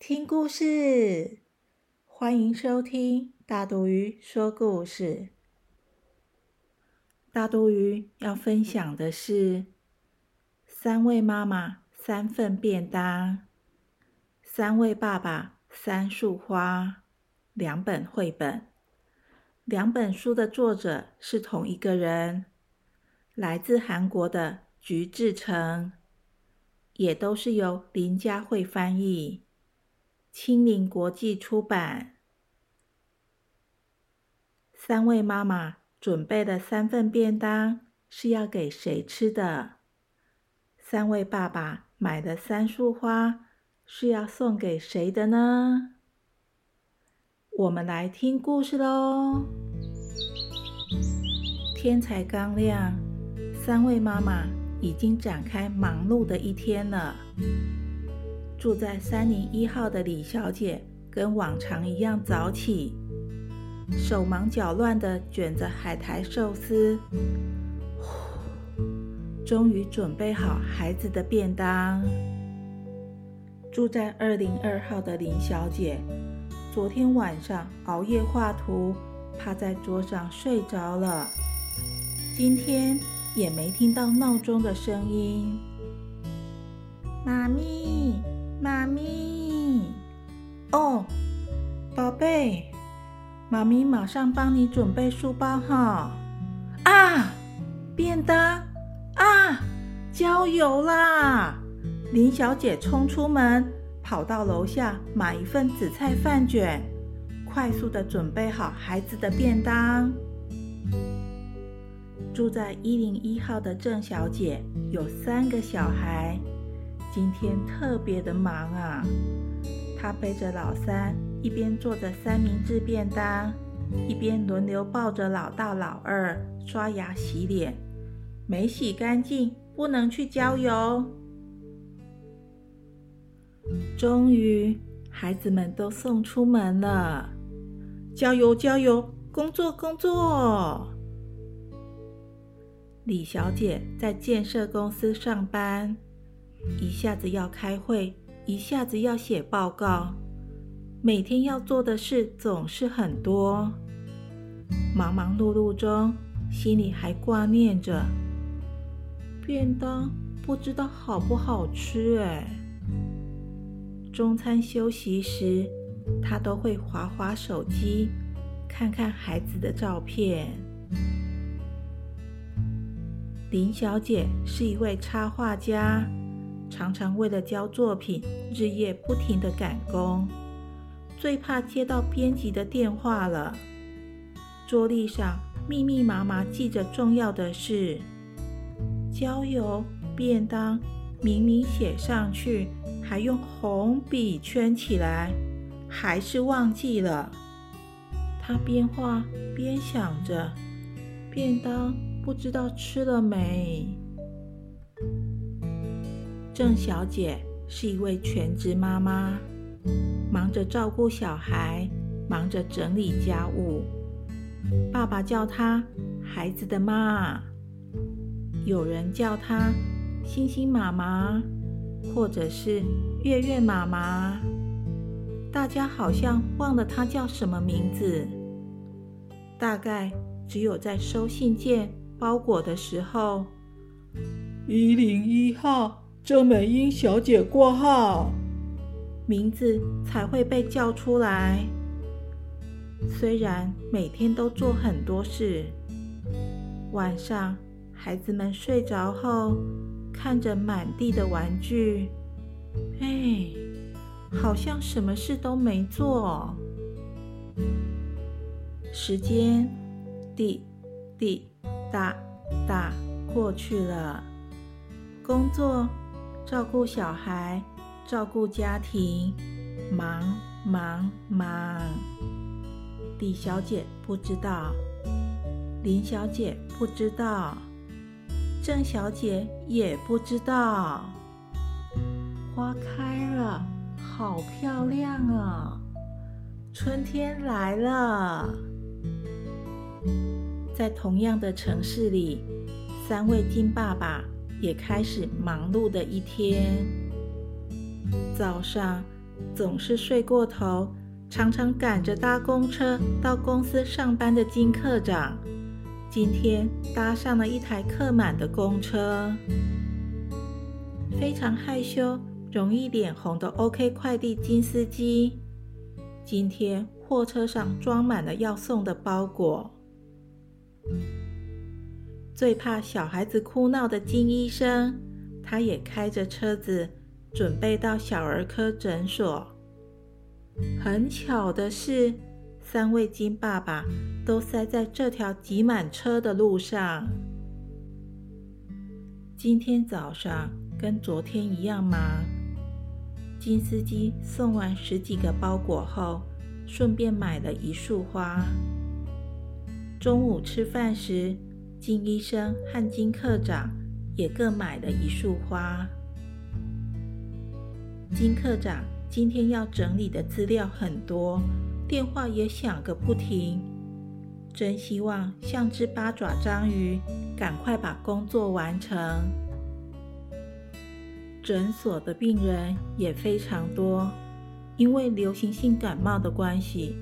听故事！欢迎收听大肚鱼说故事。大肚鱼要分享的是三位妈妈三份便当，三位爸爸三束花，两本绘本。两本书的作者是同一个人，来自韩国的菊志成。也都是由林佳慧翻译，青林国际出版。三位妈妈准备的三份便当是要给谁吃的？三位爸爸买的三束花是要送给谁的呢？我们来听故事喽！天才刚亮，三位妈妈。已经展开忙碌的一天了。住在三零一号的李小姐跟往常一样早起，手忙脚乱地卷着海苔寿司，终于准备好孩子的便当。住在二零二号的林小姐，昨天晚上熬夜画图，趴在桌上睡着了。今天。也没听到闹钟的声音。妈咪，妈咪，哦，宝贝，妈咪马上帮你准备书包哈。啊，便当啊，郊游啦！林小姐冲出门，跑到楼下买一份紫菜饭卷，快速的准备好孩子的便当。住在一零一号的郑小姐有三个小孩，今天特别的忙啊！他背着老三，一边做着三明治便当，一边轮流抱着老大老二刷牙洗脸，没洗干净不能去郊游。终于，孩子们都送出门了，郊游，郊游，工作工作！李小姐在建设公司上班，一下子要开会，一下子要写报告，每天要做的事总是很多。忙忙碌碌中，心里还挂念着便当，不知道好不好吃哎。中餐休息时，他都会划划手机，看看孩子的照片。林小姐是一位插画家，常常为了交作品日夜不停的赶工，最怕接到编辑的电话了。桌历上密密麻麻记着重要的事，郊游便当明明写上去，还用红笔圈起来，还是忘记了。他边画边想着便当。不知道吃了没？郑小姐是一位全职妈妈，忙着照顾小孩，忙着整理家务。爸爸叫她“孩子的妈”，有人叫她“星星妈妈”或者是“月月妈妈”。大家好像忘了她叫什么名字，大概只有在收信件。包裹的时候，一零一号郑美英小姐挂号，名字才会被叫出来。虽然每天都做很多事，晚上孩子们睡着后，看着满地的玩具，哎，好像什么事都没做。时间，滴滴。大大过去了，工作、照顾小孩、照顾家庭，忙忙忙。李小姐不知道，林小姐不知道，郑小姐也不知道。花开了，好漂亮啊！春天来了。在同样的城市里，三位金爸爸也开始忙碌的一天。早上总是睡过头。常常赶着搭公车到公司上班的金科长，今天搭上了一台客满的公车。非常害羞、容易脸红的 OK 快递金司机，今天货车上装满了要送的包裹。最怕小孩子哭闹的金医生，他也开着车子准备到小儿科诊所。很巧的是，三位金爸爸都塞在这条挤满车的路上。今天早上跟昨天一样忙。金司机送完十几个包裹后，顺便买了一束花。中午吃饭时，金医生和金科长也各买了一束花。金科长。今天要整理的资料很多，电话也响个不停。真希望像只八爪章鱼，赶快把工作完成。诊所的病人也非常多，因为流行性感冒的关系，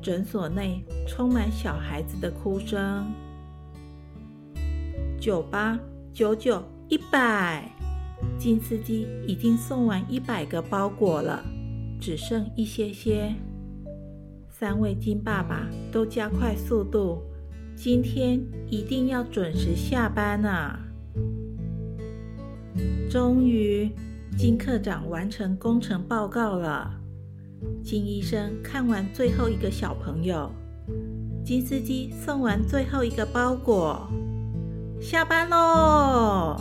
诊所内充满小孩子的哭声。九八九九一百。金司机已经送完一百个包裹了，只剩一些些。三位金爸爸都加快速度，今天一定要准时下班啊！终于，金科长完成工程报告了。金医生看完最后一个小朋友，金司机送完最后一个包裹，下班喽！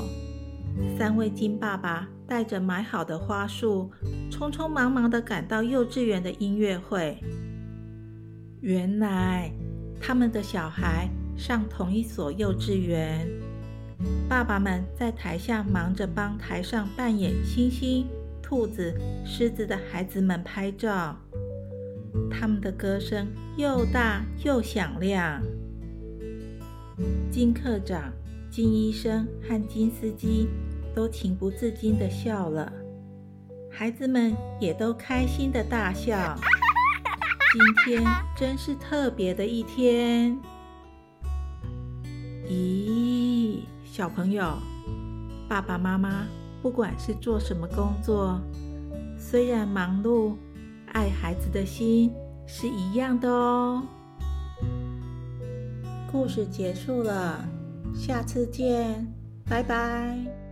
三位金爸爸带着买好的花束，匆匆忙忙的赶到幼稚园的音乐会。原来他们的小孩上同一所幼稚园，爸爸们在台下忙着帮台上扮演星星、兔子、狮子的孩子们拍照。他们的歌声又大又响亮。金科长、金医生和金司机。都情不自禁的笑了，孩子们也都开心的大笑。今天真是特别的一天。咦，小朋友，爸爸妈妈不管是做什么工作，虽然忙碌，爱孩子的心是一样的哦。故事结束了，下次见，拜拜。